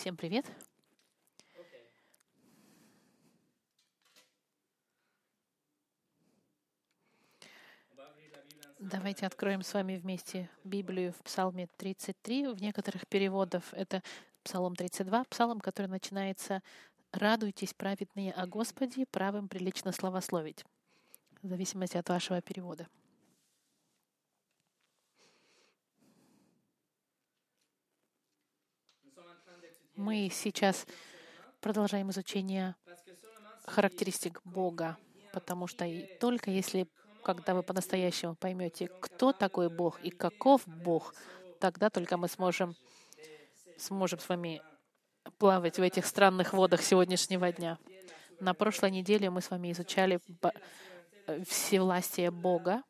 Всем привет. Давайте откроем с вами вместе Библию в Псалме 33. В некоторых переводах это Псалом 32, псалом, который начинается «Радуйтесь, праведные о Господе, правым прилично славословить», в зависимости от вашего перевода. Мы сейчас продолжаем изучение характеристик Бога, потому что и только если, когда вы по-настоящему поймете, кто такой Бог и каков Бог, тогда только мы сможем, сможем с вами плавать в этих странных водах сегодняшнего дня. На прошлой неделе мы с вами изучали всевластие Бога.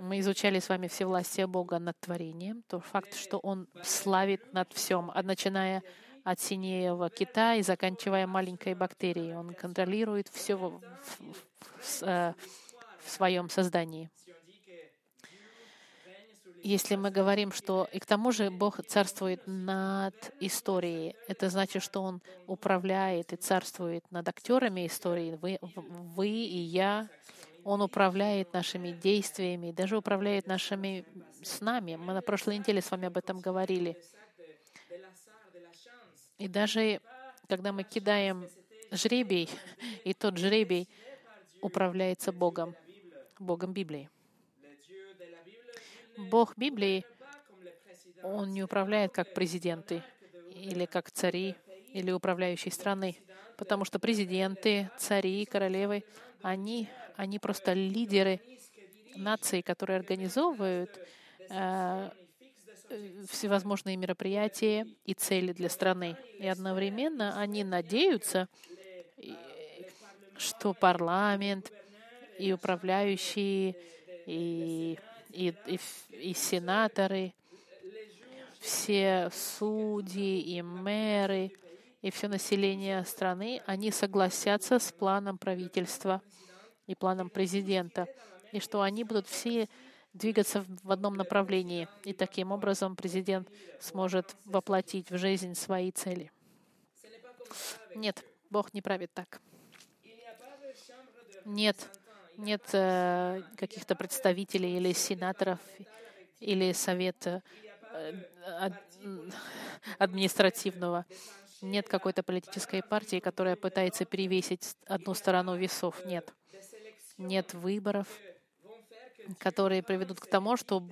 Мы изучали с вами всевластие Бога над творением, то факт, что Он славит над всем, а начиная от синего кита и заканчивая маленькой бактерией. Он контролирует все в, в, в, э, в своем создании. Если мы говорим, что и к тому же Бог царствует над историей, это значит, что Он управляет и царствует над актерами истории. Вы, вы и я. Он управляет нашими действиями, даже управляет нашими снами. Мы на прошлой неделе с вами об этом говорили. И даже когда мы кидаем жребий, и тот жребий управляется Богом, Богом Библии. Бог Библии, Он не управляет как президенты или как цари или управляющие страны, потому что президенты, цари, королевы, они, они просто лидеры наций, которые организовывают э, всевозможные мероприятия и цели для страны. И одновременно они надеются, что парламент и управляющие, и, и, и, и сенаторы, все судьи и мэры, и все население страны, они согласятся с планом правительства и планом президента, и что они будут все двигаться в одном направлении. И таким образом президент сможет воплотить в жизнь свои цели. Нет, Бог не правит так. Нет, нет э, каких-то представителей или сенаторов или совета э, административного. Нет какой-то политической партии, которая пытается перевесить одну сторону весов. Нет. Нет выборов которые приведут к тому, что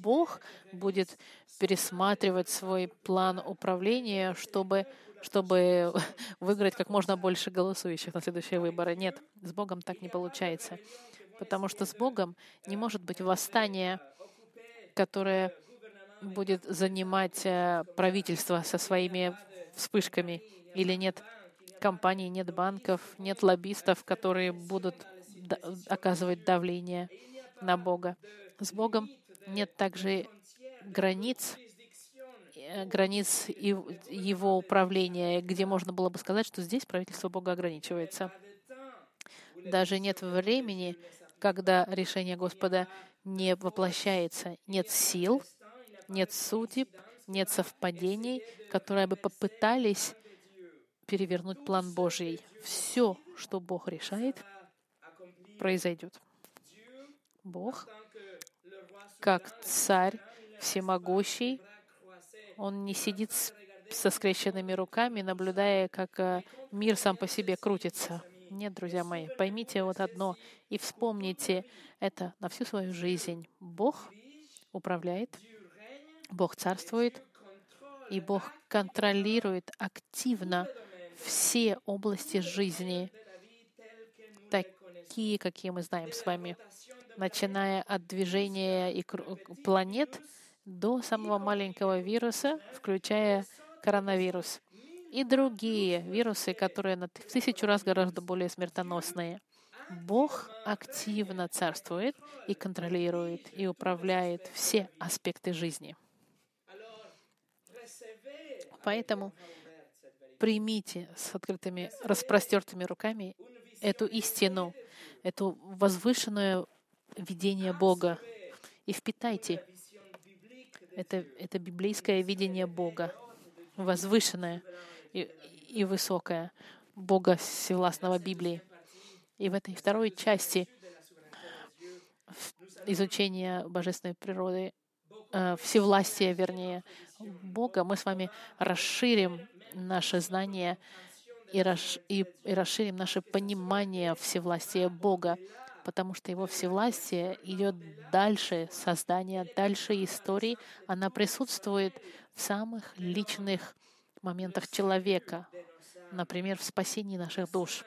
Бог будет пересматривать свой план управления, чтобы, чтобы выиграть как можно больше голосующих на следующие выборы. Нет, с Богом так не получается. Потому что с Богом не может быть восстания, которое будет занимать э, правительство со своими вспышками. Или нет компаний, нет банков, нет лоббистов, которые будут оказывать давление на Бога. С Богом нет также границ, э, границ его управления, где можно было бы сказать, что здесь правительство Бога ограничивается. Даже нет времени, когда решение Господа не воплощается. Нет сил, нет судеб, нет совпадений, которые бы попытались перевернуть план Божий. Все, что Бог решает, произойдет. Бог, как царь всемогущий, он не сидит со скрещенными руками, наблюдая, как э, мир сам по себе крутится. Нет, друзья мои, поймите вот одно и вспомните это на всю свою жизнь. Бог управляет, Бог царствует, и Бог контролирует активно все области жизни, такие, какие мы знаем с вами начиная от движения и планет до самого маленького вируса, включая коронавирус, и другие вирусы, которые на тысячу раз гораздо более смертоносные. Бог активно царствует и контролирует и управляет все аспекты жизни. Поэтому примите с открытыми, распростертыми руками эту истину, эту возвышенную видение Бога. И впитайте. Это, это библейское видение Бога. Возвышенное и, и высокое. Бога Всевластного Библии. И в этой второй части изучения божественной природы, э, всевластия, вернее, Бога, мы с вами расширим наше знание и, расш, и, и расширим наше понимание всевластия Бога, потому что Его всевластие идет дальше создания, дальше истории. Она присутствует в самых личных моментах человека, например, в спасении наших душ.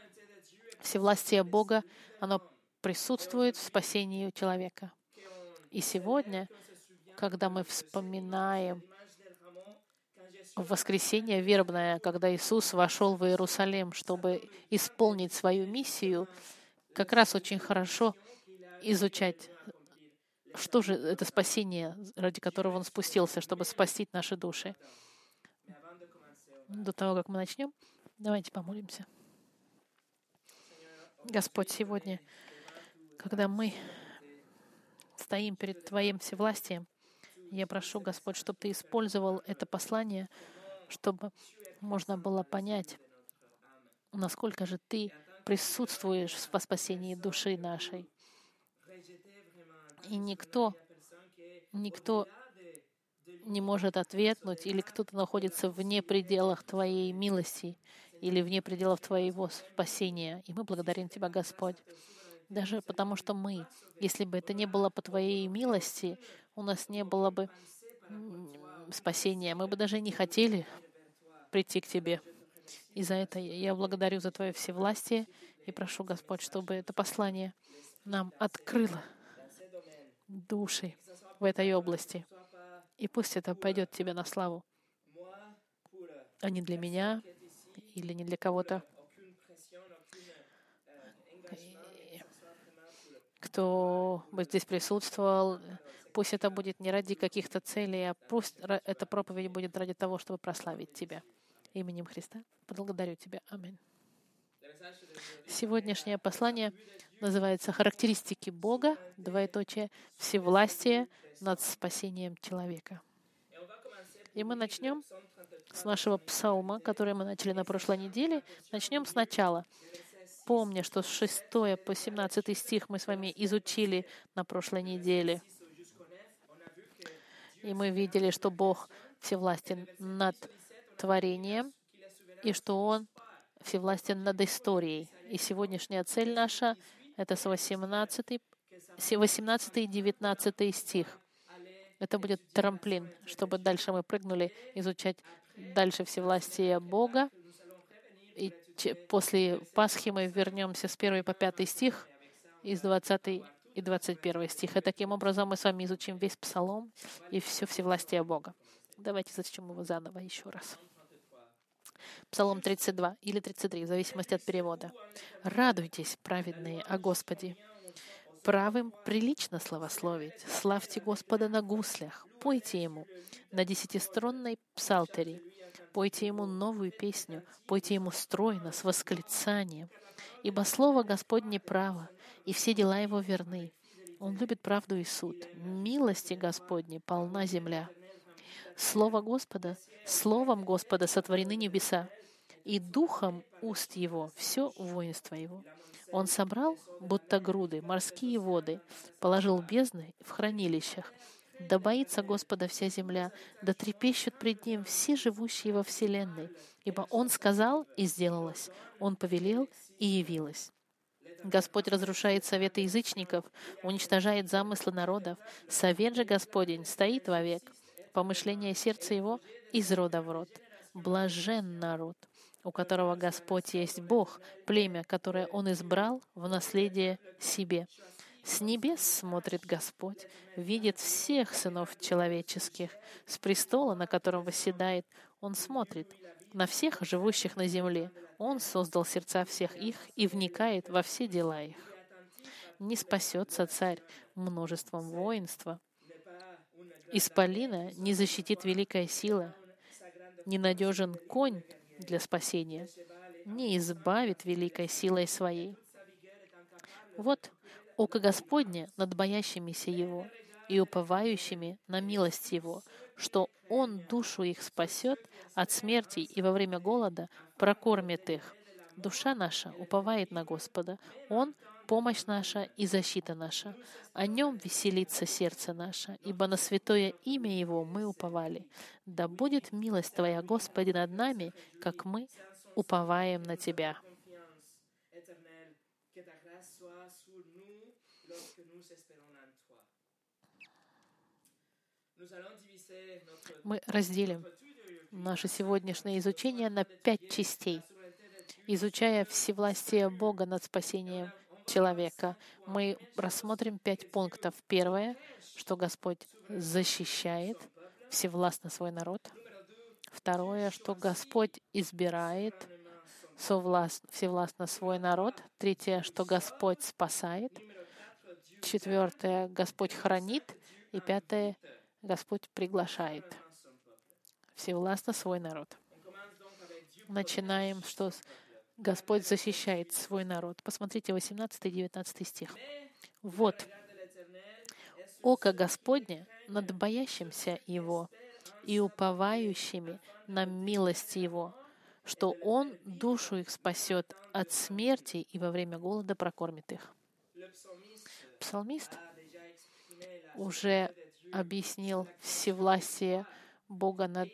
Всевластие Бога, оно присутствует в спасении человека. И сегодня, когда мы вспоминаем в воскресенье вербное, когда Иисус вошел в Иерусалим, чтобы исполнить свою миссию, как раз очень хорошо изучать, что же это спасение, ради которого Он спустился, чтобы спасти наши души. До того, как мы начнем, давайте помолимся. Господь, сегодня, когда мы стоим перед Твоим всевластием, я прошу, Господь, чтобы Ты использовал это послание, чтобы можно было понять, насколько же Ты присутствуешь в спасении души нашей. И никто, никто не может ответнуть, или кто-то находится вне пределах Твоей милости, или вне пределов Твоего спасения. И мы благодарим Тебя, Господь. Даже потому, что мы, если бы это не было по Твоей милости, у нас не было бы спасения. Мы бы даже не хотели прийти к Тебе. И за это я благодарю за Твое всевластие и прошу, Господь, чтобы это послание нам открыло души в этой области. И пусть это пойдет Тебе на славу, а не для меня или не для кого-то, кто бы здесь присутствовал, Пусть это будет не ради каких-то целей, а пусть эта проповедь будет ради того, чтобы прославить Тебя. Именем Христа благодарю Тебя. Аминь. Сегодняшнее послание называется «Характеристики Бога, двоеточие, всевластие над спасением человека». И мы начнем с нашего псалма, который мы начали на прошлой неделе. Начнем сначала. Помня, что с 6 по 17 стих мы с вами изучили на прошлой неделе — и мы видели, что Бог всевластен над творением, и что Он всевластен над историей. И сегодняшняя цель наша — это с 18, 18 и 19 стих. Это будет трамплин, чтобы дальше мы прыгнули изучать дальше всевластие Бога. И после Пасхи мы вернемся с 1 по 5 стих, из 20 и 21 стих. И таким образом мы с вами изучим весь Псалом и все всевластие Бога. Давайте зачтем его заново еще раз. Псалом 32 или 33, в зависимости от перевода. «Радуйтесь, праведные, о Господе, правым прилично славословить. Славьте Господа на гуслях, пойте Ему на десятиструнной псалтере, пойте Ему новую песню, пойте Ему стройно, с восклицанием. Ибо Слово Господне право, и все дела Его верны. Он любит правду и суд. Милости Господни полна земля. Слово Господа, Словом Господа сотворены небеса, и духом уст Его все воинство Его. Он собрал, будто груды, морские воды, положил бездны в хранилищах. Да боится Господа вся земля, да трепещут пред Ним все живущие во вселенной. Ибо Он сказал, и сделалось. Он повелел, и явилось. Господь разрушает советы язычников, уничтожает замыслы народов. Совет же Господень стоит вовек. Помышление сердца его из рода в род. Блажен народ, у которого Господь есть Бог, племя, которое Он избрал в наследие себе. С небес смотрит Господь, видит всех сынов человеческих. С престола, на котором восседает, Он смотрит на всех живущих на земле. Он создал сердца всех их и вникает во все дела их. Не спасется царь множеством воинства. Исполина не защитит великая сила. Ненадежен конь для спасения. Не избавит великой силой своей. Вот око Господне над боящимися Его и уповающими на милость Его. что Он душу их спасет от смерти и во время голода прокормит их. Душа наша уповает на Господа. Он — помощь наша и защита наша. О Нем веселится сердце наше, ибо на святое имя Его мы уповали. Да будет милость Твоя, Господи, над нами, как мы уповаем на Тебя. Мы разделим наше сегодняшнее изучение на пять частей. Изучая всевластие Бога над спасением человека, мы рассмотрим пять пунктов. Первое, что Господь защищает всевластно свой народ. Второе, что Господь избирает всевластно свой народ. Третье, что Господь спасает. Четвертое, Господь хранит. И пятое, Господь приглашает всевластно свой народ. Начинаем, что Господь защищает свой народ. Посмотрите 18-19 стих. Вот, око Господне над боящимся Его и уповающими на милость Его, что Он душу их спасет от смерти и во время голода прокормит их. Псалмист уже объяснил всевластие Бога над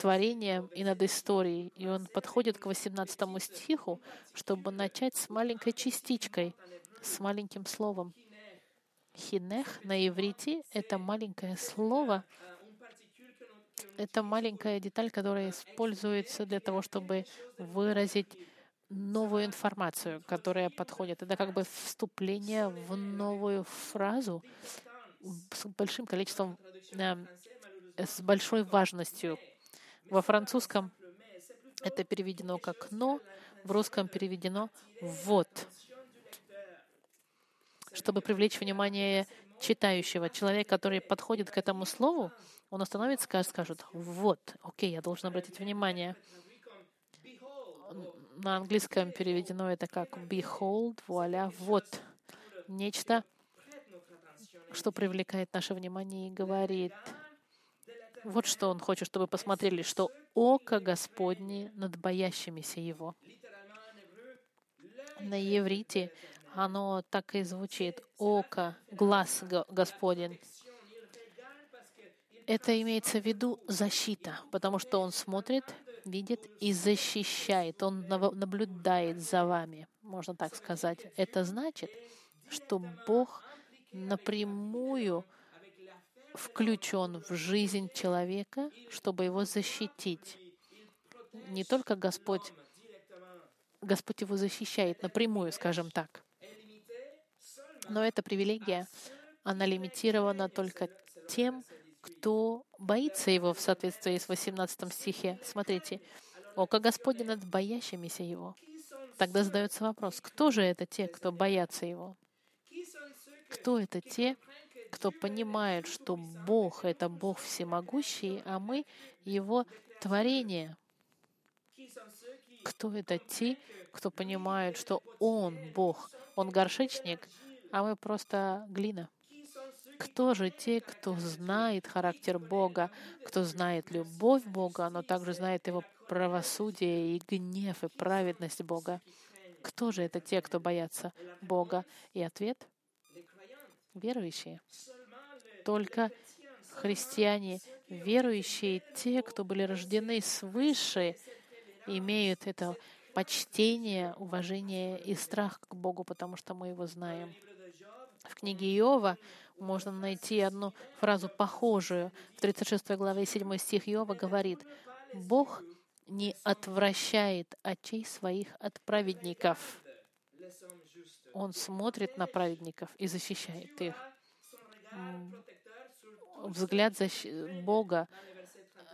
творением и над историей. И он подходит к 18 стиху, чтобы начать с маленькой частичкой, с маленьким словом. Хинех на иврите — это маленькое слово, это маленькая деталь, которая используется для того, чтобы выразить новую информацию, которая подходит. Это как бы вступление в новую фразу, с большим количеством, э, с большой важностью. Во французском это переведено как «но», в русском переведено «вот», чтобы привлечь внимание читающего. Человек, который подходит к этому слову, он остановится и скажет «вот, окей, я должен обратить внимание». На английском переведено это как «behold», «вуаля», «вот». Нечто, что привлекает наше внимание и говорит, вот что он хочет, чтобы посмотрели, что око Господне над боящимися Его. На еврите оно так и звучит. Око, глаз Господень. Это имеется в виду защита, потому что Он смотрит, видит и защищает. Он наблюдает за вами, можно так сказать. Это значит, что Бог напрямую включен в жизнь человека, чтобы его защитить. Не только Господь, Господь его защищает напрямую, скажем так. Но эта привилегия, она лимитирована только тем, кто боится его в соответствии с 18 стихе. Смотрите, «Око Господне над боящимися его». Тогда задается вопрос, кто же это те, кто боятся его? Кто это те, кто понимает, что Бог — это Бог всемогущий, а мы — Его творение? Кто это те, кто понимает, что Он — Бог, Он горшечник, а мы просто глина? Кто же те, кто знает характер Бога, кто знает любовь Бога, но также знает Его правосудие и гнев и праведность Бога? Кто же это те, кто боятся Бога? И ответ — верующие. Только христиане, верующие, те, кто были рождены свыше, имеют это почтение, уважение и страх к Богу, потому что мы его знаем. В книге Иова можно найти одну фразу похожую. В 36 главе 7 стих Иова говорит, «Бог не отвращает очей своих от праведников». Он смотрит на праведников и защищает их. Взгляд защ... Бога,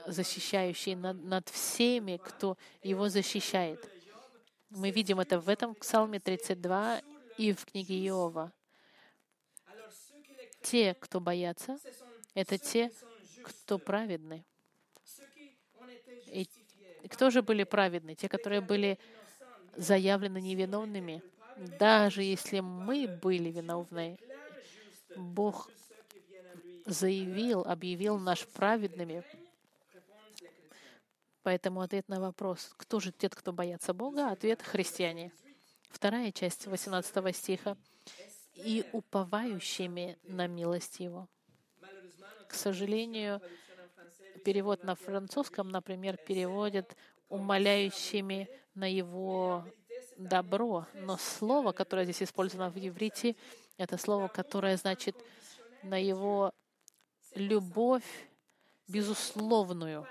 защищающий над, над всеми, кто его защищает. Мы видим это в этом Псалме 32 и в книге Иова. Те, кто боятся, это те, кто праведны. И кто же были праведны? Те, которые были заявлены невиновными. Даже если мы были виновны, Бог заявил, объявил нас праведными. Поэтому ответ на вопрос, кто же те, кто боятся Бога, ответ — христиане. Вторая часть 18 стиха. «И уповающими на милость Его». К сожалению, перевод на французском, например, переводит «умоляющими на Его добро». Но слово, которое здесь использовано в иврите, это слово, которое значит на Его любовь безусловную,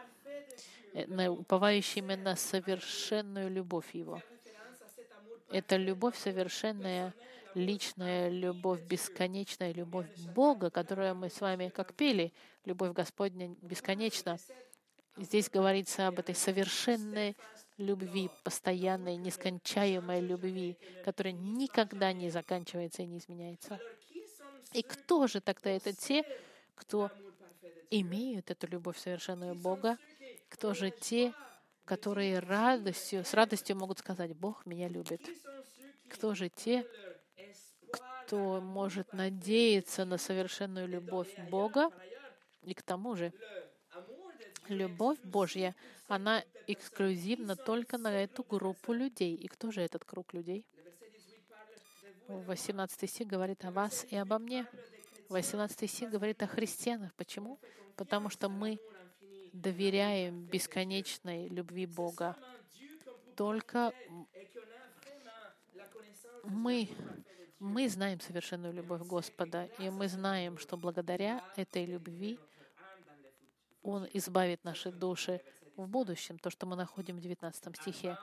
э, уповающими на совершенную любовь Его. Это любовь совершенная, личная любовь, бесконечная любовь Бога, которую мы с вами, как пели, любовь Господня бесконечна. Здесь говорится об этой совершенной любви, постоянной, нескончаемой любви, которая никогда не заканчивается и не изменяется. И кто же тогда это те, кто имеют эту любовь совершенную Бога? Кто же те, которые радостью, с радостью могут сказать, Бог меня любит? Кто же те, кто может надеяться на совершенную любовь Бога? И к тому же, любовь Божья, она эксклюзивна только на эту группу людей. И кто же этот круг людей? 18 стих говорит о вас и обо мне. 18 стих говорит о христианах. Почему? Потому что мы доверяем бесконечной любви Бога. Только мы, мы знаем совершенную любовь Господа, и мы знаем, что благодаря этой любви Он избавит наши души в будущем, то, что мы находим в 19 стихе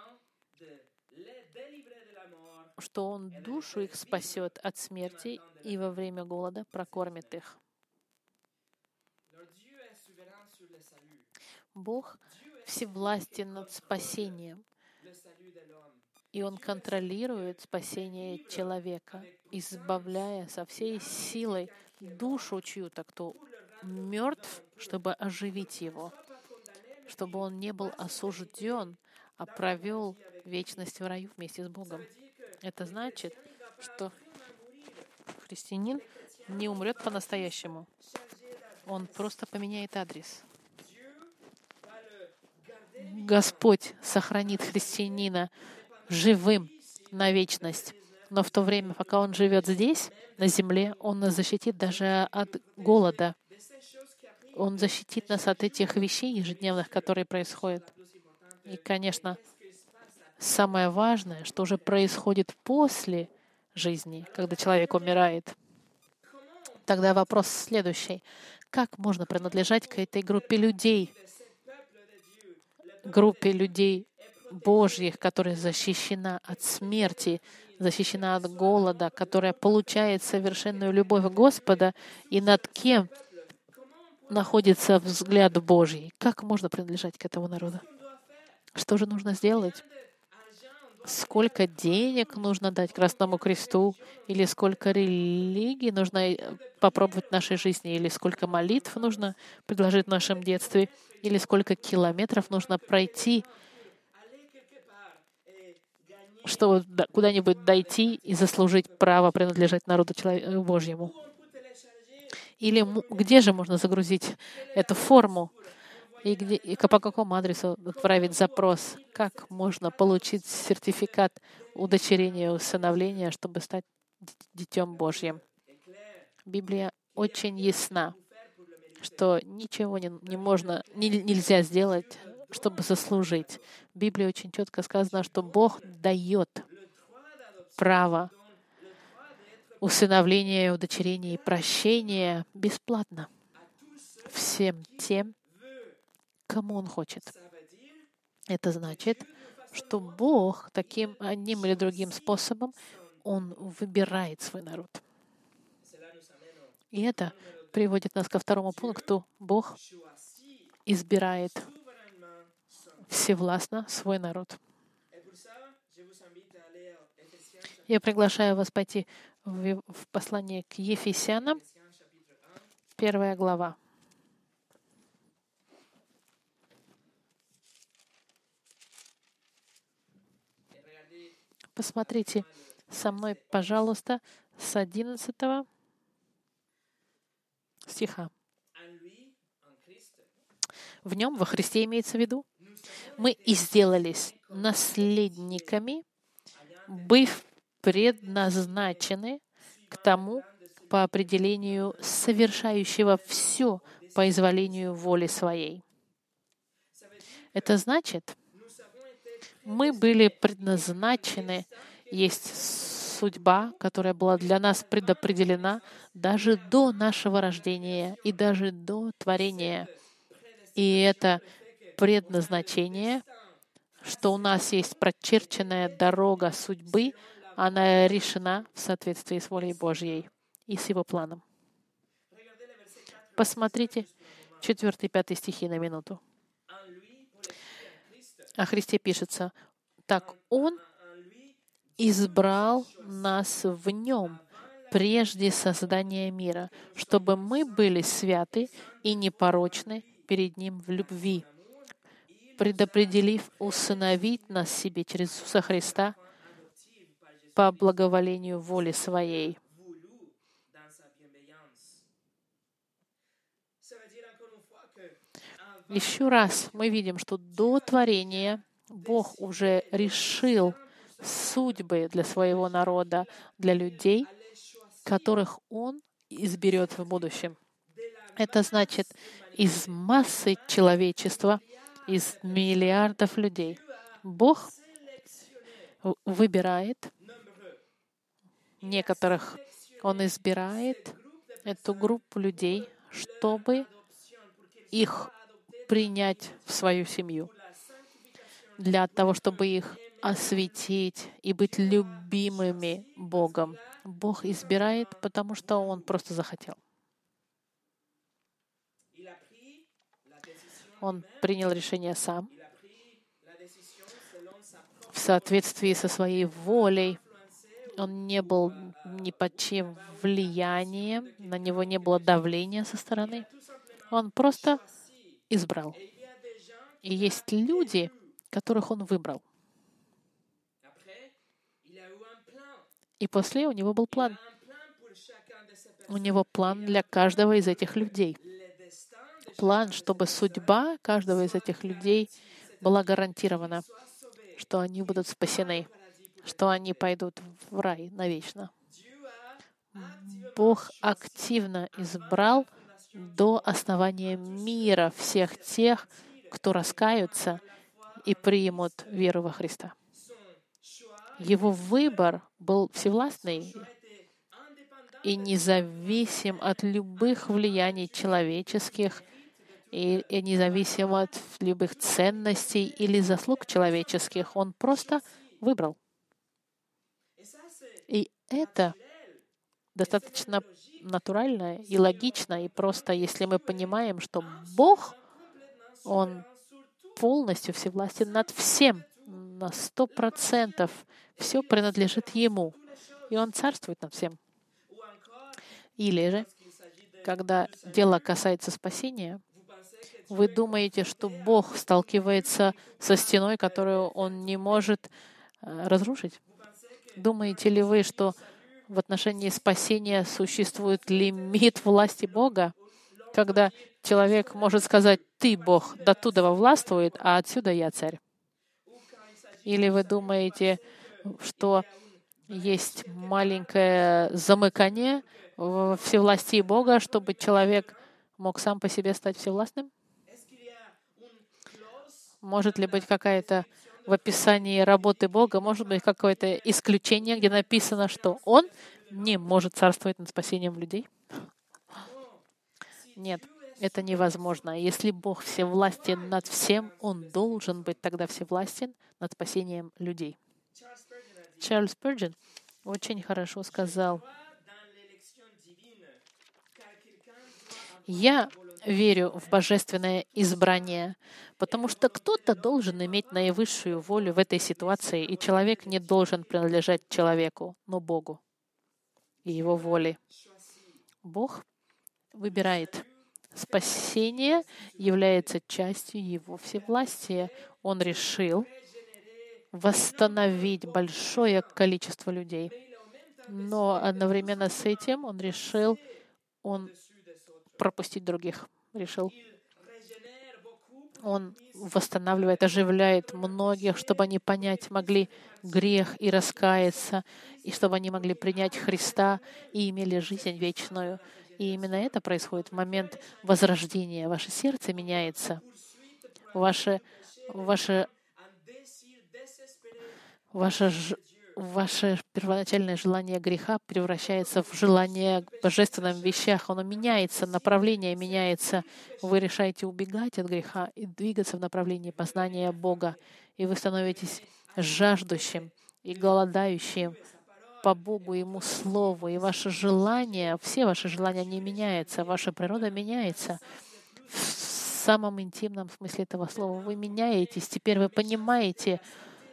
что Он душу их спасет от смерти и во время голода прокормит их. Бог всевластен над спасением, и Он контролирует спасение человека, избавляя со всей силой душу чью-то, кто мертв, чтобы оживить его, чтобы он не был осужден, а провел вечность в раю вместе с Богом. Это значит, что христианин не умрет по-настоящему. Он просто поменяет адрес. Господь сохранит христианина живым на вечность. Но в то время, пока он живет здесь, на земле, он нас защитит даже от голода. Он защитит нас от этих вещей ежедневных, которые происходят. И, конечно, самое важное, что уже происходит после жизни, когда человек умирает. Тогда вопрос следующий. Как можно принадлежать к этой группе людей, группе людей Божьих, которая защищена от смерти, защищена от голода, которая получает совершенную любовь Господа и над кем находится взгляд Божий? Как можно принадлежать к этому народу? Что же нужно сделать? сколько денег нужно дать Красному Кресту, или сколько религий нужно э, попробовать в нашей жизни, или сколько молитв нужно предложить в нашем детстве, или сколько километров нужно пройти, чтобы куда-нибудь дойти и заслужить право принадлежать народу э, Божьему. Или где же можно загрузить эту форму? и, где, и по какому адресу отправить запрос, как можно получить сертификат удочерения, усыновления, чтобы стать Детем Божьим. Библия очень ясна, что ничего не, не можно, не, нельзя сделать, чтобы заслужить. В Библии очень четко сказано, что Бог дает право усыновления, удочерения и прощения бесплатно всем тем, кому Он хочет. Это значит, что Бог таким одним или другим способом, Он выбирает свой народ. И это приводит нас ко второму пункту. Бог избирает всевластно свой народ. Я приглашаю вас пойти в послание к Ефесянам, первая глава. Посмотрите со мной, пожалуйста, с 11 стиха. В нем, во Христе имеется в виду, мы и сделались наследниками, быв предназначены к тому, по определению совершающего все по изволению воли своей. Это значит, мы были предназначены, есть судьба, которая была для нас предопределена даже до нашего рождения и даже до творения. И это предназначение, что у нас есть прочерченная дорога судьбы, она решена в соответствии с волей Божьей и с Его планом. Посмотрите 4 и 5 стихи на минуту. О Христе пишется, «Так Он избрал нас в Нем прежде создания мира, чтобы мы были святы и непорочны перед Ним в любви, предопределив усыновить нас себе через Иисуса Христа по благоволению воли Своей, Еще раз мы видим, что до творения Бог уже решил судьбы для своего народа, для людей, которых Он изберет в будущем. Это значит, из массы человечества, из миллиардов людей, Бог выбирает некоторых, Он избирает эту группу людей, чтобы их принять в свою семью, для того, чтобы их осветить и быть любимыми Богом. Бог избирает, потому что Он просто захотел. Он принял решение сам в соответствии со своей волей. Он не был ни под чем влиянием, на него не было давления со стороны. Он просто избрал. И есть люди, которых он выбрал. И после у него был план. У него план для каждого из этих людей. План, чтобы судьба каждого из этих людей была гарантирована, что они будут спасены, что они пойдут в рай навечно. Бог активно избрал до основания мира всех тех, кто раскаются и примут веру во Христа. Его выбор был всевластный и независим от любых влияний человеческих и, и независим от любых ценностей или заслуг человеческих. Он просто выбрал. Это достаточно натурально и логично, и просто если мы понимаем, что Бог, Он полностью всевластен над всем, на сто процентов, все принадлежит Ему, и Он царствует над всем. Или же, когда дело касается спасения, вы думаете, что Бог сталкивается со стеной, которую Он не может э, разрушить? Думаете ли вы, что в отношении спасения существует лимит власти Бога, когда человек может сказать, «Ты, Бог, до туда властвует, а отсюда я царь». Или вы думаете, что есть маленькое замыкание в всевластии Бога, чтобы человек мог сам по себе стать всевластным? Может ли быть какая-то в описании работы Бога может быть какое-то исключение, где написано, что Он не может царствовать над спасением людей? Нет, это невозможно. Если Бог всевластен над всем, Он должен быть тогда всевластен над спасением людей. Чарльз Пurgeon очень хорошо сказал, «Я верю в божественное избрание, потому что кто-то должен иметь наивысшую волю в этой ситуации, и человек не должен принадлежать человеку, но Богу и его воле. Бог выбирает. Спасение является частью его всевластия. Он решил восстановить большое количество людей. Но одновременно с этим он решил, он пропустить других решил. Он восстанавливает, оживляет многих, чтобы они понять могли грех и раскаяться, и чтобы они могли принять Христа и имели жизнь вечную. И именно это происходит в момент возрождения. Ваше сердце меняется. Ваше, ваше, ваше ваше первоначальное желание греха превращается в желание к божественным вещах. Оно меняется, направление меняется. Вы решаете убегать от греха и двигаться в направлении познания Бога. И вы становитесь жаждущим и голодающим по Богу, Ему Слову. И ваше желание, все ваши желания не меняются, ваша природа меняется. В самом интимном смысле этого слова вы меняетесь. Теперь вы понимаете,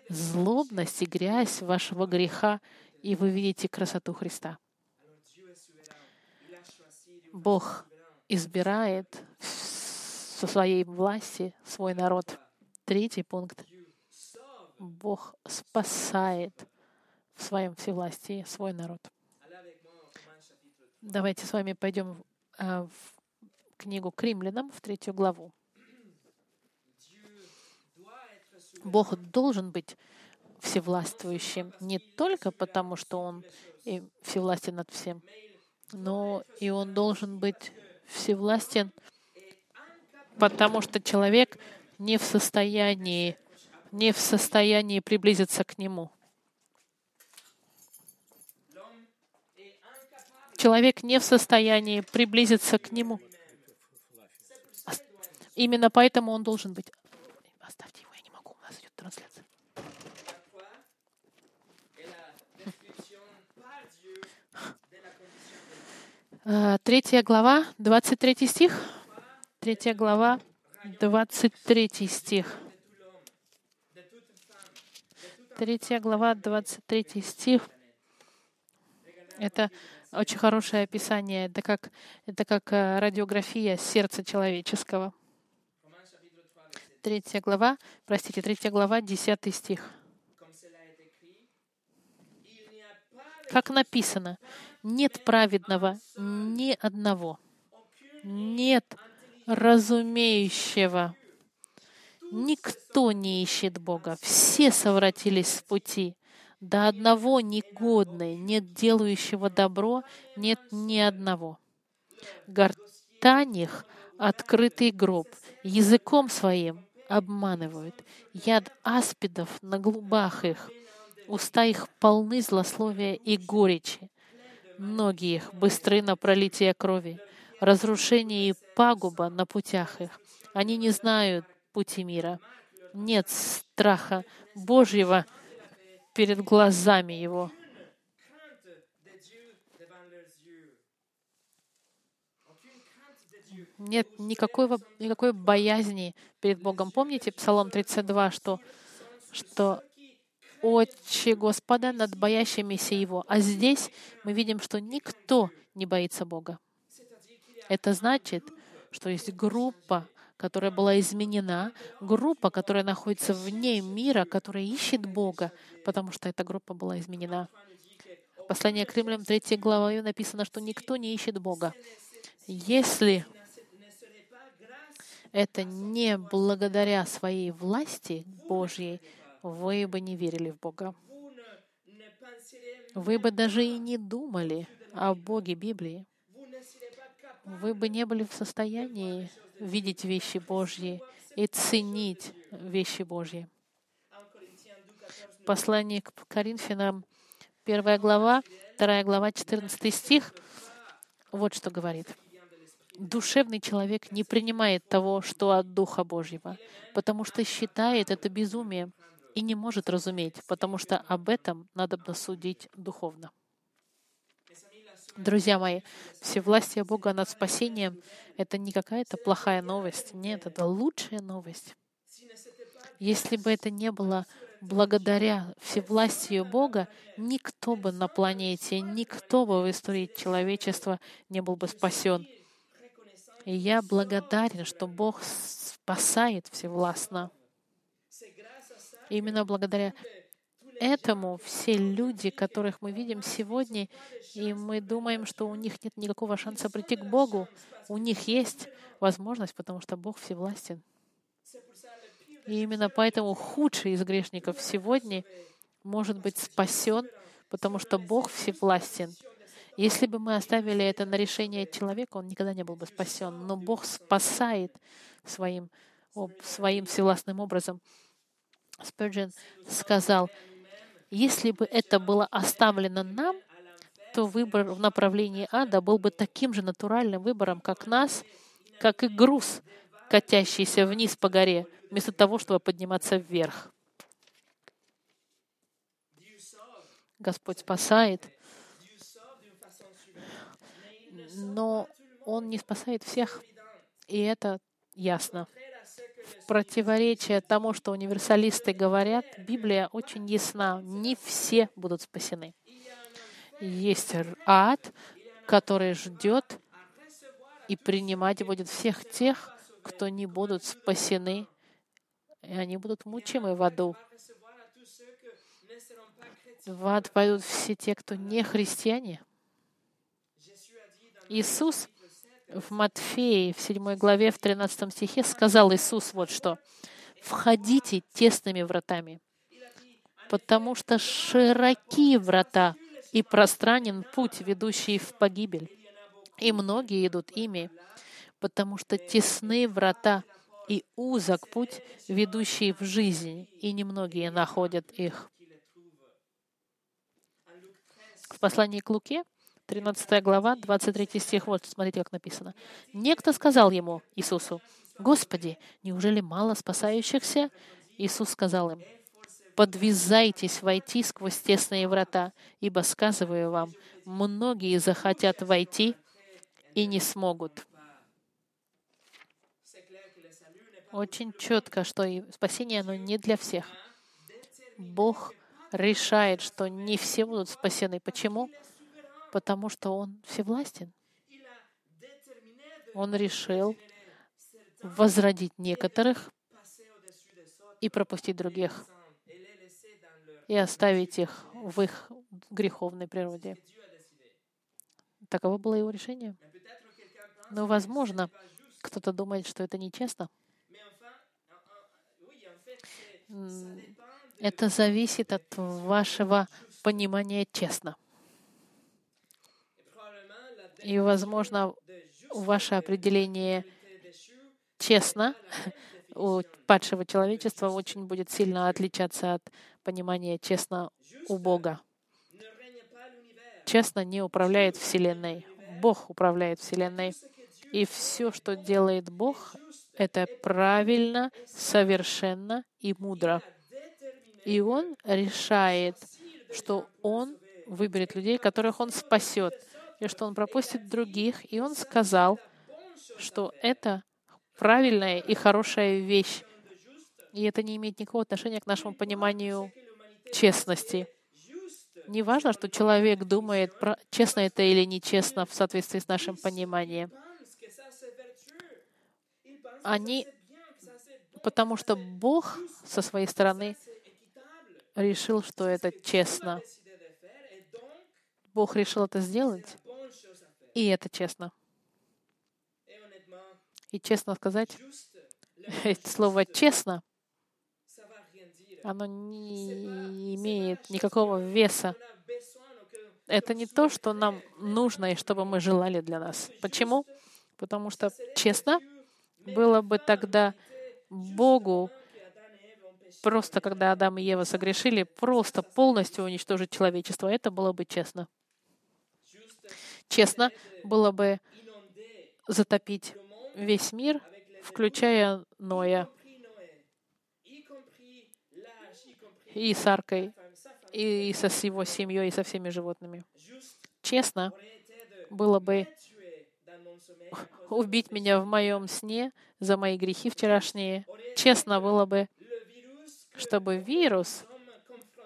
злобность и грязь вашего греха, и вы видите красоту Христа. Бог избирает со своей власти свой народ. Третий пункт. Бог спасает в своем всевластии свой народ. Давайте с вами пойдем э, в книгу к римлянам, в третью главу. Бог должен быть всевластвующим не только потому, что Он и всевластен над всем, но и Он должен быть всевластен, потому что человек не в состоянии, не в состоянии приблизиться к Нему. Человек не в состоянии приблизиться к Нему. Именно поэтому он должен быть трансляция. А, третья глава, 23 стих. Третья глава, 23 стих. Третья глава, 23 стих. Это очень хорошее описание. Это как, это как э, радиография сердца человеческого. Третья глава, простите, третья глава, десятый стих. Как написано, нет праведного ни одного, нет разумеющего. Никто не ищет Бога, все совратились с пути. До одного негодный, нет делающего добро, нет ни одного. Гортань их — открытый гроб, языком своим обманывают. Яд аспидов на глубах их. Уста их полны злословия и горечи. Ноги их быстры на пролитие крови. Разрушение и пагуба на путях их. Они не знают пути мира. Нет страха Божьего перед глазами его. нет никакой, никакой боязни перед Богом. Помните Псалом 32, что, что «Отче Господа над боящимися Его». А здесь мы видим, что никто не боится Бога. Это значит, что есть группа, которая была изменена, группа, которая находится вне мира, которая ищет Бога, потому что эта группа была изменена. Послание к римлянам 3 главе написано, что никто не ищет Бога. Если это не благодаря своей власти Божьей вы бы не верили в Бога. Вы бы даже и не думали о Боге Библии. Вы бы не были в состоянии видеть вещи Божьи и ценить вещи Божьи. Послание к Коринфянам, первая глава, вторая глава, 14 стих, вот что говорит душевный человек не принимает того, что от Духа Божьего, потому что считает это безумием и не может разуметь, потому что об этом надо судить духовно. Друзья мои, всевластие Бога над спасением — это не какая-то плохая новость. Нет, это лучшая новость. Если бы это не было благодаря всевластию Бога, никто бы на планете, никто бы в истории человечества не был бы спасен. И я благодарен, что Бог спасает всевластно. Именно благодаря этому все люди, которых мы видим сегодня, и мы думаем, что у них нет никакого шанса прийти к Богу, у них есть возможность, потому что Бог всевластен. И именно поэтому худший из грешников сегодня может быть спасен, потому что Бог всевластен. Если бы мы оставили это на решение человека, он никогда не был бы спасен. Но Бог спасает своим, своим всевластным образом. Спurgeon сказал, если бы это было оставлено нам, то выбор в направлении ада был бы таким же натуральным выбором, как нас, как и груз, катящийся вниз по горе, вместо того, чтобы подниматься вверх. Господь спасает, но Он не спасает всех, и это ясно. Противоречие тому, что универсалисты говорят, Библия очень ясна. Не все будут спасены. Есть ад, который ждет и принимать будет всех тех, кто не будут спасены, и они будут мучимы в аду. В ад пойдут все те, кто не христиане. Иисус в Матфеи, в 7 главе, в 13 стихе сказал Иисус вот что. «Входите тесными вратами, потому что широки врата, и пространен путь, ведущий в погибель, и многие идут ими, потому что тесны врата и узок путь, ведущий в жизнь, и немногие находят их. В послании к Луке, 13 глава, 23 стих, вот смотрите, как написано. «Некто сказал ему, Иисусу, «Господи, неужели мало спасающихся?» Иисус сказал им, подвязайтесь войти сквозь тесные врата, ибо, сказываю вам, многие захотят войти и не смогут. Очень четко, что и спасение, оно не для всех. Бог решает, что не все будут спасены. Почему? Потому что Он всевластен. Он решил возродить некоторых и пропустить других и оставить их в их греховной природе. Таково было его решение. Но, возможно, кто-то думает, что это нечестно. Это зависит от вашего понимания честно. И, возможно, ваше определение честно у падшего человечества очень будет сильно отличаться от понимания честно у Бога. Честно не управляет Вселенной. Бог управляет Вселенной. И все, что делает Бог, это правильно, совершенно и мудро. И Он решает, что Он выберет людей, которых Он спасет, и что Он пропустит других. И Он сказал, что это правильная и хорошая вещь. И это не имеет никакого отношения к нашему пониманию честности. Не важно, что человек думает, честно это или нечестно в соответствии с нашим пониманием. Они, потому что Бог со своей стороны решил, что это честно. Бог решил это сделать, и это честно. И честно сказать, слово «честно» оно не имеет никакого веса. Это не то, что нам нужно и чтобы мы желали для нас. Почему? Потому что, честно, было бы тогда Богу просто, когда Адам и Ева согрешили, просто полностью уничтожить человечество. Это было бы честно. Честно было бы затопить весь мир, включая Ноя, и с Аркой, и со его семьей, и со всеми животными. Честно, было бы убить меня в моем сне за мои грехи вчерашние. Честно было бы, чтобы вирус,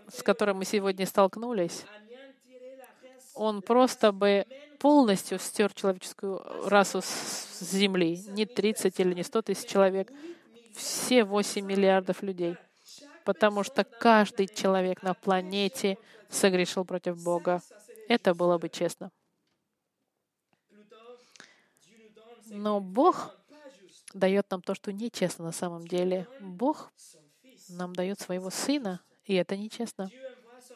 с которым мы сегодня столкнулись, он просто бы полностью стер человеческую расу с Земли. Не 30 или не 100 тысяч человек, все 8 миллиардов людей потому что каждый человек на планете согрешил против Бога. Это было бы честно. Но Бог дает нам то, что нечестно на самом деле. Бог нам дает своего Сына, и это нечестно.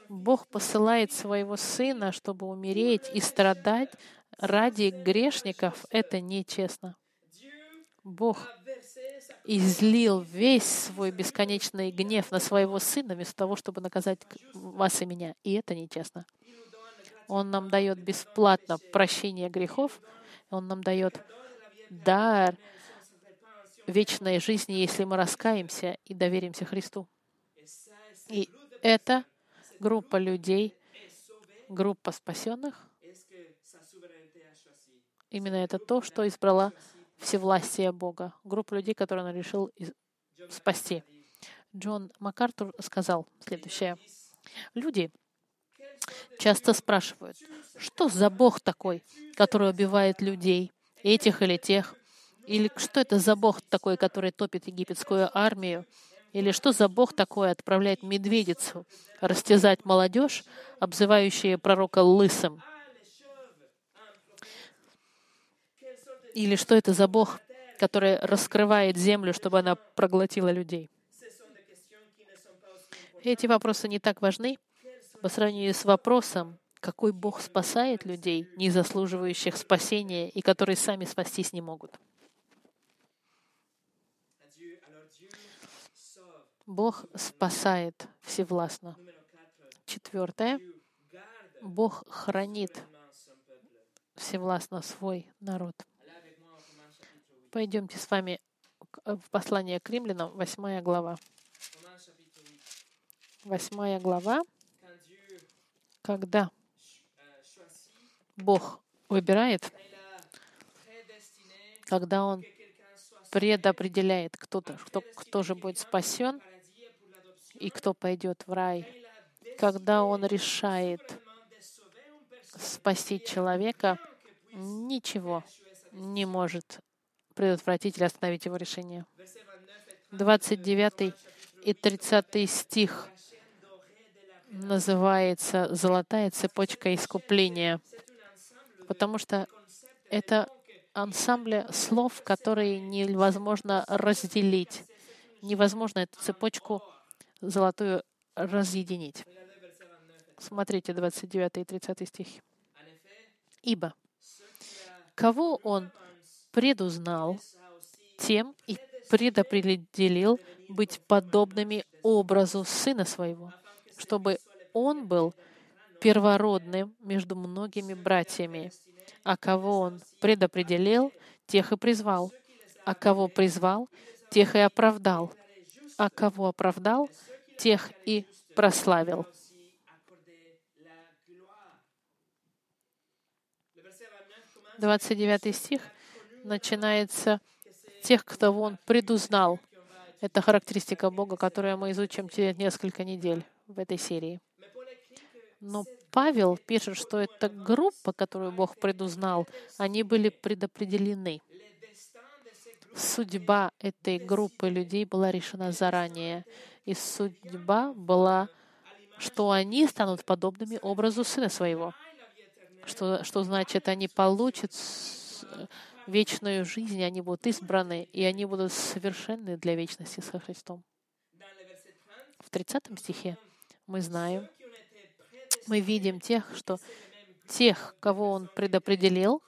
Бог посылает своего Сына, чтобы умереть и страдать ради грешников. Это нечестно. Бог излил весь свой бесконечный гнев на своего Сына вместо того, чтобы наказать вас и меня. И это нечестно. Он нам дает бесплатно прощение грехов. Он нам дает дар вечной жизни, если мы раскаемся и доверимся Христу. И эта группа людей, группа спасенных, именно это то, что избрала всевластие Бога, группа людей, которую он решил спасти. Джон МакАртур сказал следующее. Люди часто спрашивают, что за Бог такой, который убивает людей, этих или тех, или что это за Бог такой, который топит египетскую армию, или что за Бог такой отправляет медведицу растязать молодежь, обзывающая пророка лысым? Или что это за Бог, который раскрывает землю, чтобы она проглотила людей? Эти вопросы не так важны по сравнению с вопросом, какой Бог спасает людей, не заслуживающих спасения и которые сами спастись не могут. Бог спасает всевластно. Четвертое. Бог хранит всевластно свой народ. Пойдемте с вами в послание к римлянам, восьмая глава. Восьмая глава, когда Бог выбирает, когда Он предопределяет, кто-то, кто, кто же будет спасен и кто пойдет в рай, когда Он решает спасти человека, ничего не может предотвратить или остановить его решение. 29 и 30 стих называется «Золотая цепочка искупления», потому что это ансамбль слов, которые невозможно разделить. Невозможно эту цепочку золотую разъединить. Смотрите 29 и 30 стих. «Ибо кого он предузнал, тем и предопределил быть подобными образу Сына Своего, чтобы Он был первородным между многими братьями. А кого Он предопределил, тех и призвал. А кого призвал, тех и оправдал. А кого оправдал, тех и прославил. 29 стих начинается тех, кто Он предузнал. Это характеристика Бога, которую мы изучим через несколько недель в этой серии. Но Павел пишет, что это группа, которую Бог предузнал, они были предопределены. Судьба этой группы людей была решена заранее. И судьба была, что они станут подобными образу Сына Своего. Что, что значит, они получат вечную жизнь, они будут избраны, и они будут совершенны для вечности со Христом. В 30 стихе мы знаем, мы видим тех, что тех, кого Он предопределил,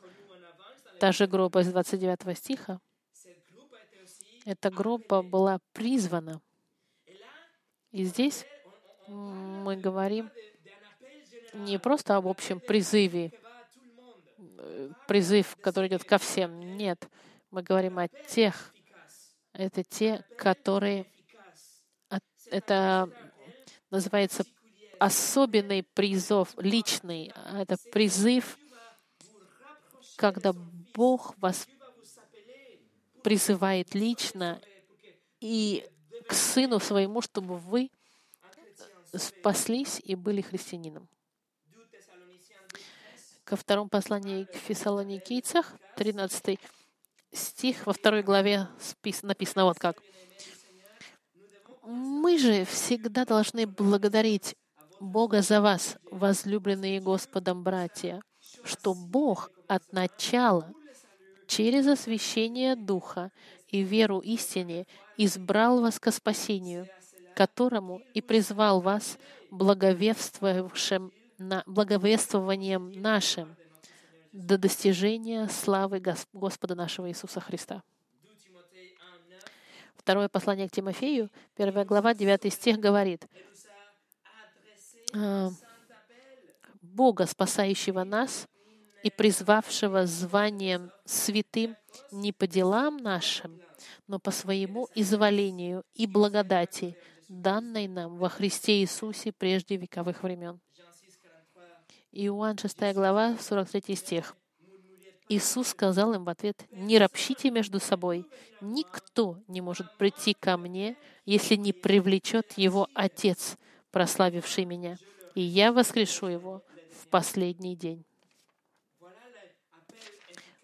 та же группа из 29 стиха, эта группа была призвана. И здесь мы говорим не просто об общем призыве, призыв, который идет ко всем. Нет, мы говорим о тех. Это те, которые... Это называется особенный призыв, личный. Это призыв, когда Бог вас призывает лично и к Сыну Своему, чтобы вы спаслись и были христианином ко второму посланию к фессалоникийцах, 13 стих, во второй главе написано вот как. «Мы же всегда должны благодарить Бога за вас, возлюбленные Господом братья, что Бог от начала через освящение Духа и веру истине, избрал вас ко спасению, которому и призвал вас благовествовавшим на благовествованием нашим до достижения славы Господа нашего Иисуса Христа. Второе послание к Тимофею, первая глава, 9 стих говорит, «А, Бога, спасающего нас и призвавшего званием святым не по делам нашим, но по своему изволению и благодати, данной нам во Христе Иисусе прежде вековых времен. Иоанн 6 глава, 43 стих. Иисус сказал им в ответ, «Не ропщите между собой. Никто не может прийти ко мне, если не привлечет его Отец, прославивший меня, и я воскрешу его в последний день».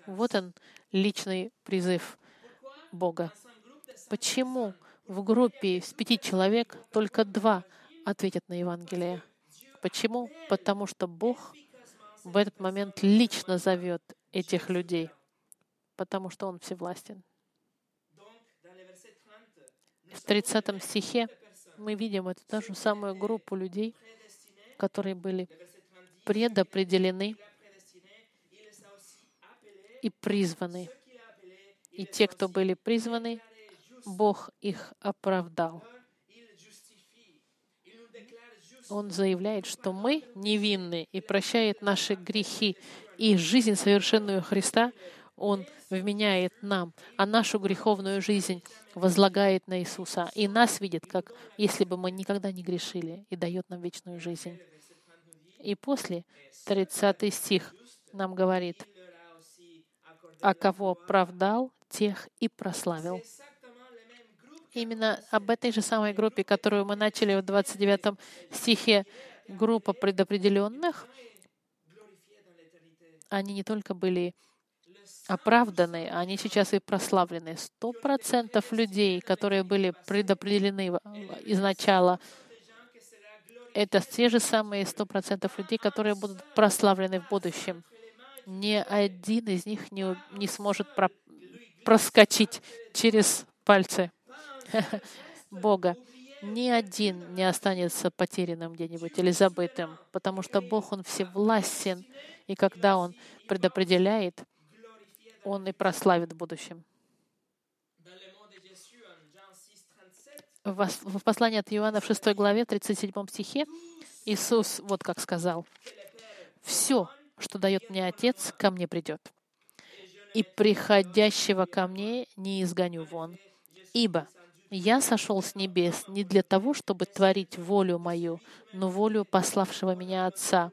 Вот он, личный призыв Бога. Почему в группе из пяти человек только два ответят на Евангелие? Почему? Потому что Бог в этот момент лично зовет этих людей, потому что Он всевластен. В 30 стихе мы видим эту та же самую группу людей, которые были предопределены и призваны. И те, кто были призваны, Бог их оправдал. Он заявляет, что мы невинны и прощает наши грехи. И жизнь совершенную Христа Он вменяет нам, а нашу греховную жизнь возлагает на Иисуса. И нас видит, как если бы мы никогда не грешили, и дает нам вечную жизнь. И после 30 стих нам говорит, «А кого оправдал, тех и прославил». Именно об этой же самой группе, которую мы начали в 29 стихе, группа предопределенных, они не только были оправданы, они сейчас и прославлены. Сто процентов людей, которые были предопределены изначала, это те же самые сто процентов людей, которые будут прославлены в будущем. Ни один из них не, не сможет про, проскочить через пальцы Бога. Ни один не останется потерянным где-нибудь или забытым, потому что Бог, Он всевластен, и когда Он предопределяет, Он и прославит в будущем. В послании от Иоанна в 6 главе, 37 стихе, Иисус вот как сказал, «Все, что дает мне Отец, ко мне придет, и приходящего ко мне не изгоню вон, ибо я сошел с небес не для того, чтобы творить волю мою, но волю пославшего меня Отца.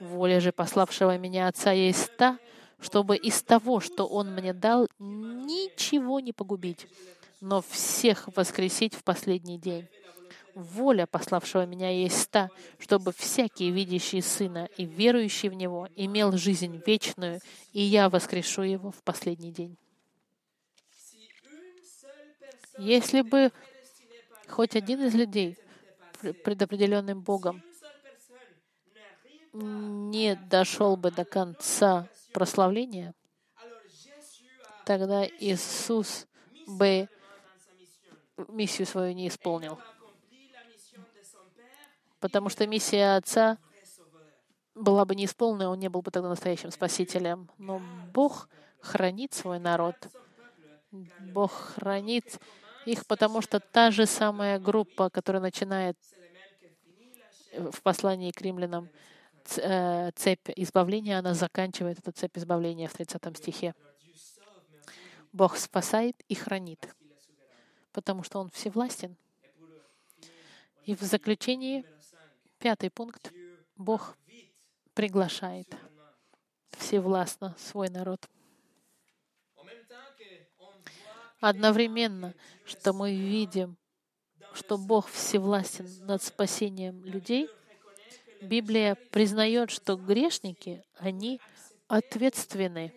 Воля же пославшего меня Отца есть та, чтобы из того, что Он мне дал, ничего не погубить, но всех воскресить в последний день. Воля пославшего меня есть та, чтобы всякий, видящий Сына и верующий в Него, имел жизнь вечную, и я воскрешу его в последний день. Если бы хоть один из людей, предопределенным Богом, не дошел бы до конца прославления, тогда Иисус бы миссию свою не исполнил. Потому что миссия Отца была бы не исполнена, он не был бы тогда настоящим Спасителем. Но Бог хранит свой народ. Бог хранит их, потому что та же самая группа, которая начинает в послании к римлянам э, цепь избавления, она заканчивает эту цепь избавления в 30 стихе. Бог спасает и хранит, потому что Он всевластен. И в заключении, пятый пункт, Бог приглашает всевластно свой народ. Одновременно, что мы видим, что Бог всевластен над спасением людей, Библия признает, что грешники, они ответственны,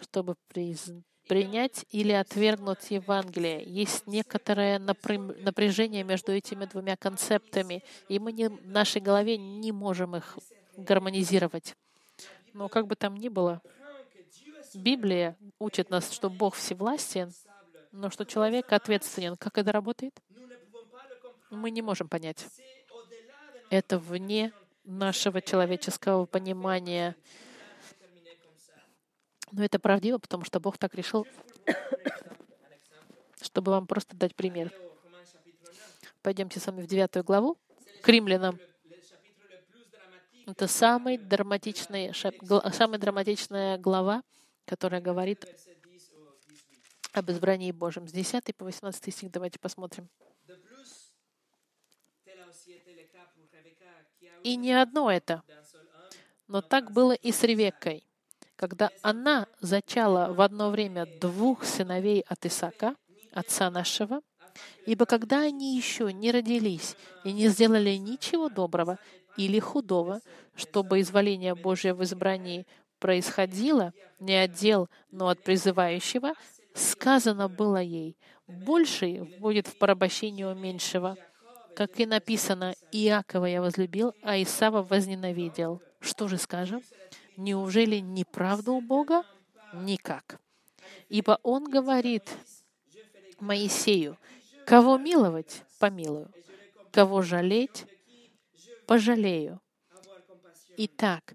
чтобы принять или отвергнуть Евангелие. Есть некоторое напряжение между этими двумя концептами, и мы не, в нашей голове не можем их гармонизировать. Но как бы там ни было, Библия учит нас, что Бог всевластен, но что человек ответственен. Как это работает? Мы не можем понять. Это вне нашего человеческого понимания. Но это правдиво, потому что Бог так решил, чтобы вам просто дать пример. Пойдемте с вами в девятую главу, к римлянам. Это самый драматичный, самая драматичная глава, которая говорит об избрании Божьем. С 10 по 18 стих давайте посмотрим. И не одно это, но так было и с Ревеккой. Когда она зачала в одно время двух сыновей от Исака, отца нашего, ибо когда они еще не родились и не сделали ничего доброго или худого, чтобы изволение Божие в избрании происходило не от дел, но от призывающего, сказано было ей, больший будет в порабощении у меньшего. Как и написано, Иакова я возлюбил, а Исава возненавидел. Что же скажем? Неужели неправда у Бога? Никак. Ибо Он говорит Моисею, кого миловать, помилую, кого жалеть, пожалею. Итак,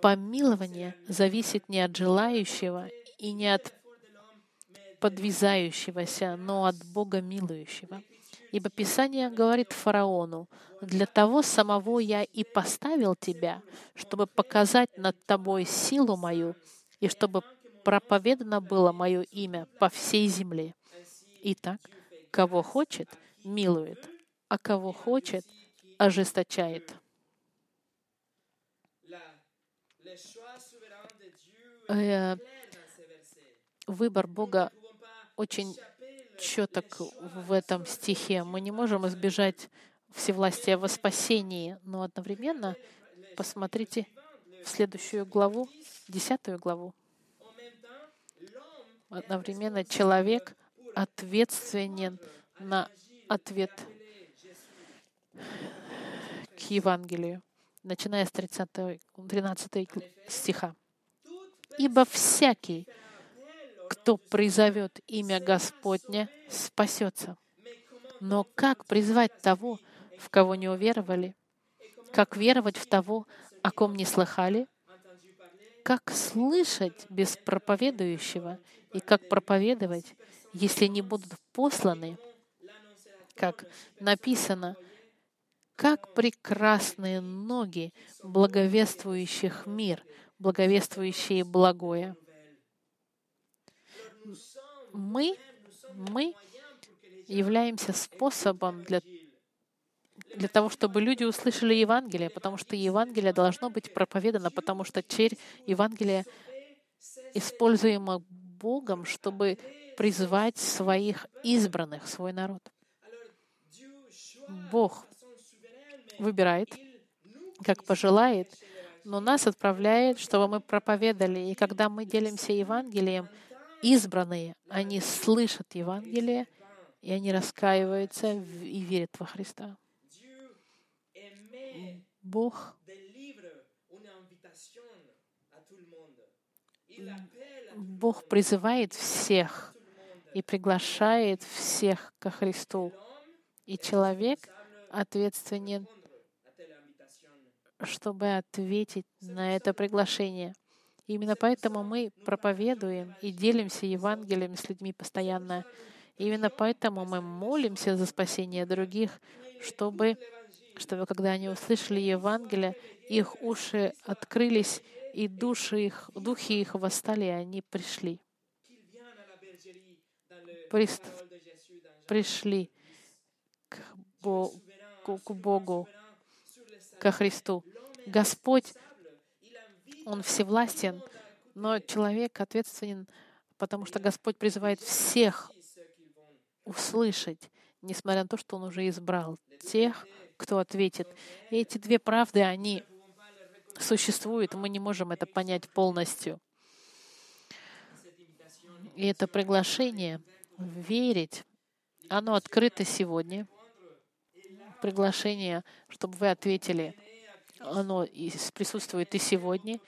помилование зависит не от желающего и не от подвязающегося, но от Бога милующего. Ибо Писание говорит фараону, «Для того самого я и поставил тебя, чтобы показать над тобой силу мою, и чтобы проповедано было мое имя по всей земле». Итак, кого хочет, милует, а кого хочет, ожесточает. Э, выбор Бога очень четок в этом стихе. Мы не можем избежать всевластия во спасении, но одновременно посмотрите в следующую главу, десятую главу. Одновременно человек ответственен на ответ к Евангелию, начиная с 30, 13 стиха. «Ибо всякий, кто призовет имя Господня, спасется. Но как призвать того, в кого не уверовали? Как веровать в того, о ком не слыхали? Как слышать без проповедующего? И как проповедовать, если не будут посланы? Как написано, как прекрасные ноги благовествующих мир, благовествующие благое мы, мы являемся способом для, для того, чтобы люди услышали Евангелие, потому что Евангелие должно быть проповедано, потому что черь Евангелия используема Богом, чтобы призвать своих избранных, свой народ. Бог выбирает, как пожелает, но нас отправляет, чтобы мы проповедали. И когда мы делимся Евангелием, избранные, они слышат Евангелие, и они раскаиваются и верят во Христа. Бог Бог призывает всех и приглашает всех ко Христу. И человек ответственен, чтобы ответить на это приглашение. Именно поэтому мы проповедуем и делимся Евангелием с людьми постоянно. Именно поэтому мы молимся за спасение других, чтобы, чтобы когда они услышали Евангелие, их уши открылись, и души их, духи их восстали, и они пришли. Прист, пришли к Богу, к Богу, ко Христу. Господь он всевластен, но человек ответственен, потому что Господь призывает всех услышать, несмотря на то, что Он уже избрал тех, кто ответит. И эти две правды, они существуют, мы не можем это понять полностью. И это приглашение верить, оно открыто сегодня. Приглашение, чтобы вы ответили оно присутствует и сегодня.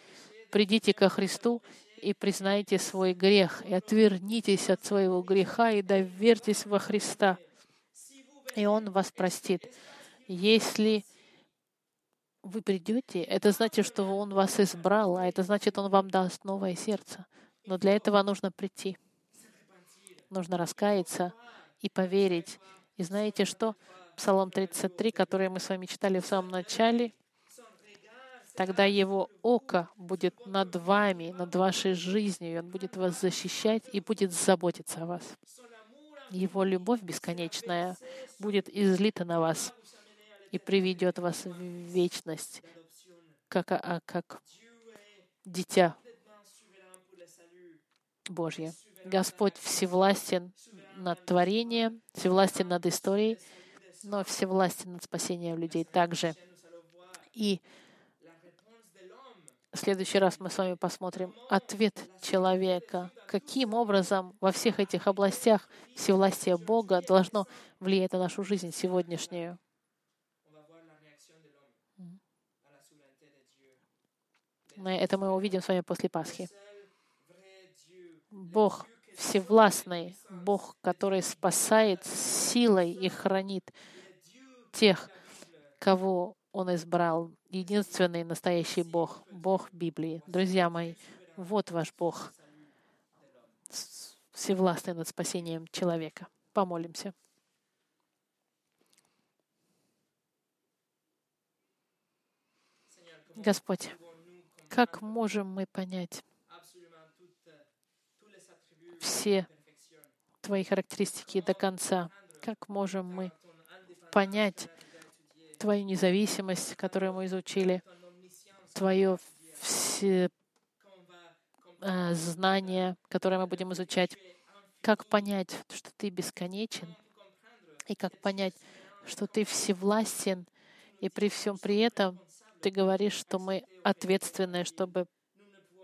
Придите ко Христу и признайте свой грех, и отвернитесь от своего греха и доверьтесь во Христа, и Он вас простит. Если вы придете, это значит, что Он вас избрал, а это значит, Он вам даст новое сердце. Но для этого нужно прийти. Нужно раскаяться и поверить. И знаете что? Псалом 33, который мы с вами читали в самом начале, тогда Его око будет над вами, над вашей жизнью, и Он будет вас защищать и будет заботиться о вас. Его любовь бесконечная будет излита на вас и приведет вас в вечность, как, а, как дитя Божье. Господь всевластен над творением, всевластен над историей, но всевластен над спасением людей также. И в следующий раз мы с вами посмотрим ответ человека, каким образом во всех этих областях всевластие Бога должно влиять на нашу жизнь сегодняшнюю. Это мы увидим с вами после Пасхи. Бог всевластный, Бог, который спасает силой и хранит тех, кого Он избрал. Единственный настоящий Бог, Бог Библии. Друзья мои, вот ваш Бог, всевластный над спасением человека. Помолимся. Господь, как можем мы понять все Твои характеристики до конца? Как можем мы понять Твою независимость, которую мы изучили, Твое все, э, знание, которое мы будем изучать? Как понять, что Ты бесконечен? И как понять, что Ты всевластен, и при всем при этом ты говоришь, что мы ответственны, чтобы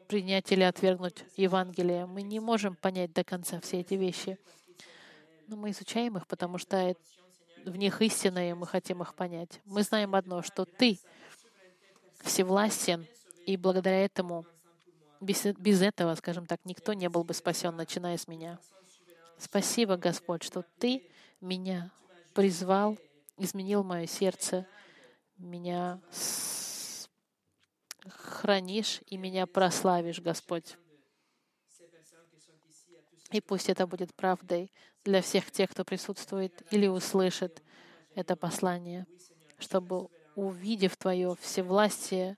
принять или отвергнуть Евангелие. Мы не можем понять до конца все эти вещи. Но мы изучаем их, потому что в них истина, и мы хотим их понять. Мы знаем одно, что Ты всевластен, и благодаря этому, без, без этого, скажем так, никто не был бы спасен, начиная с меня. Спасибо, Господь, что Ты меня призвал, изменил мое сердце, меня хранишь и меня прославишь, Господь. И пусть это будет правдой для всех тех, кто присутствует или услышит это послание, чтобы, увидев Твое всевластие,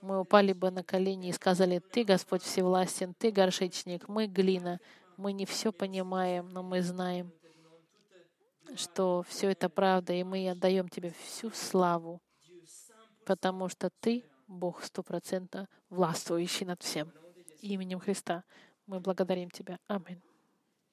мы упали бы на колени и сказали, «Ты, Господь, всевластен, Ты горшечник, мы глина, мы не все понимаем, но мы знаем, что все это правда, и мы отдаем Тебе всю славу, потому что Ты Бог стопроцентно властвующий над всем. Именем Христа мы благодарим Тебя. Аминь.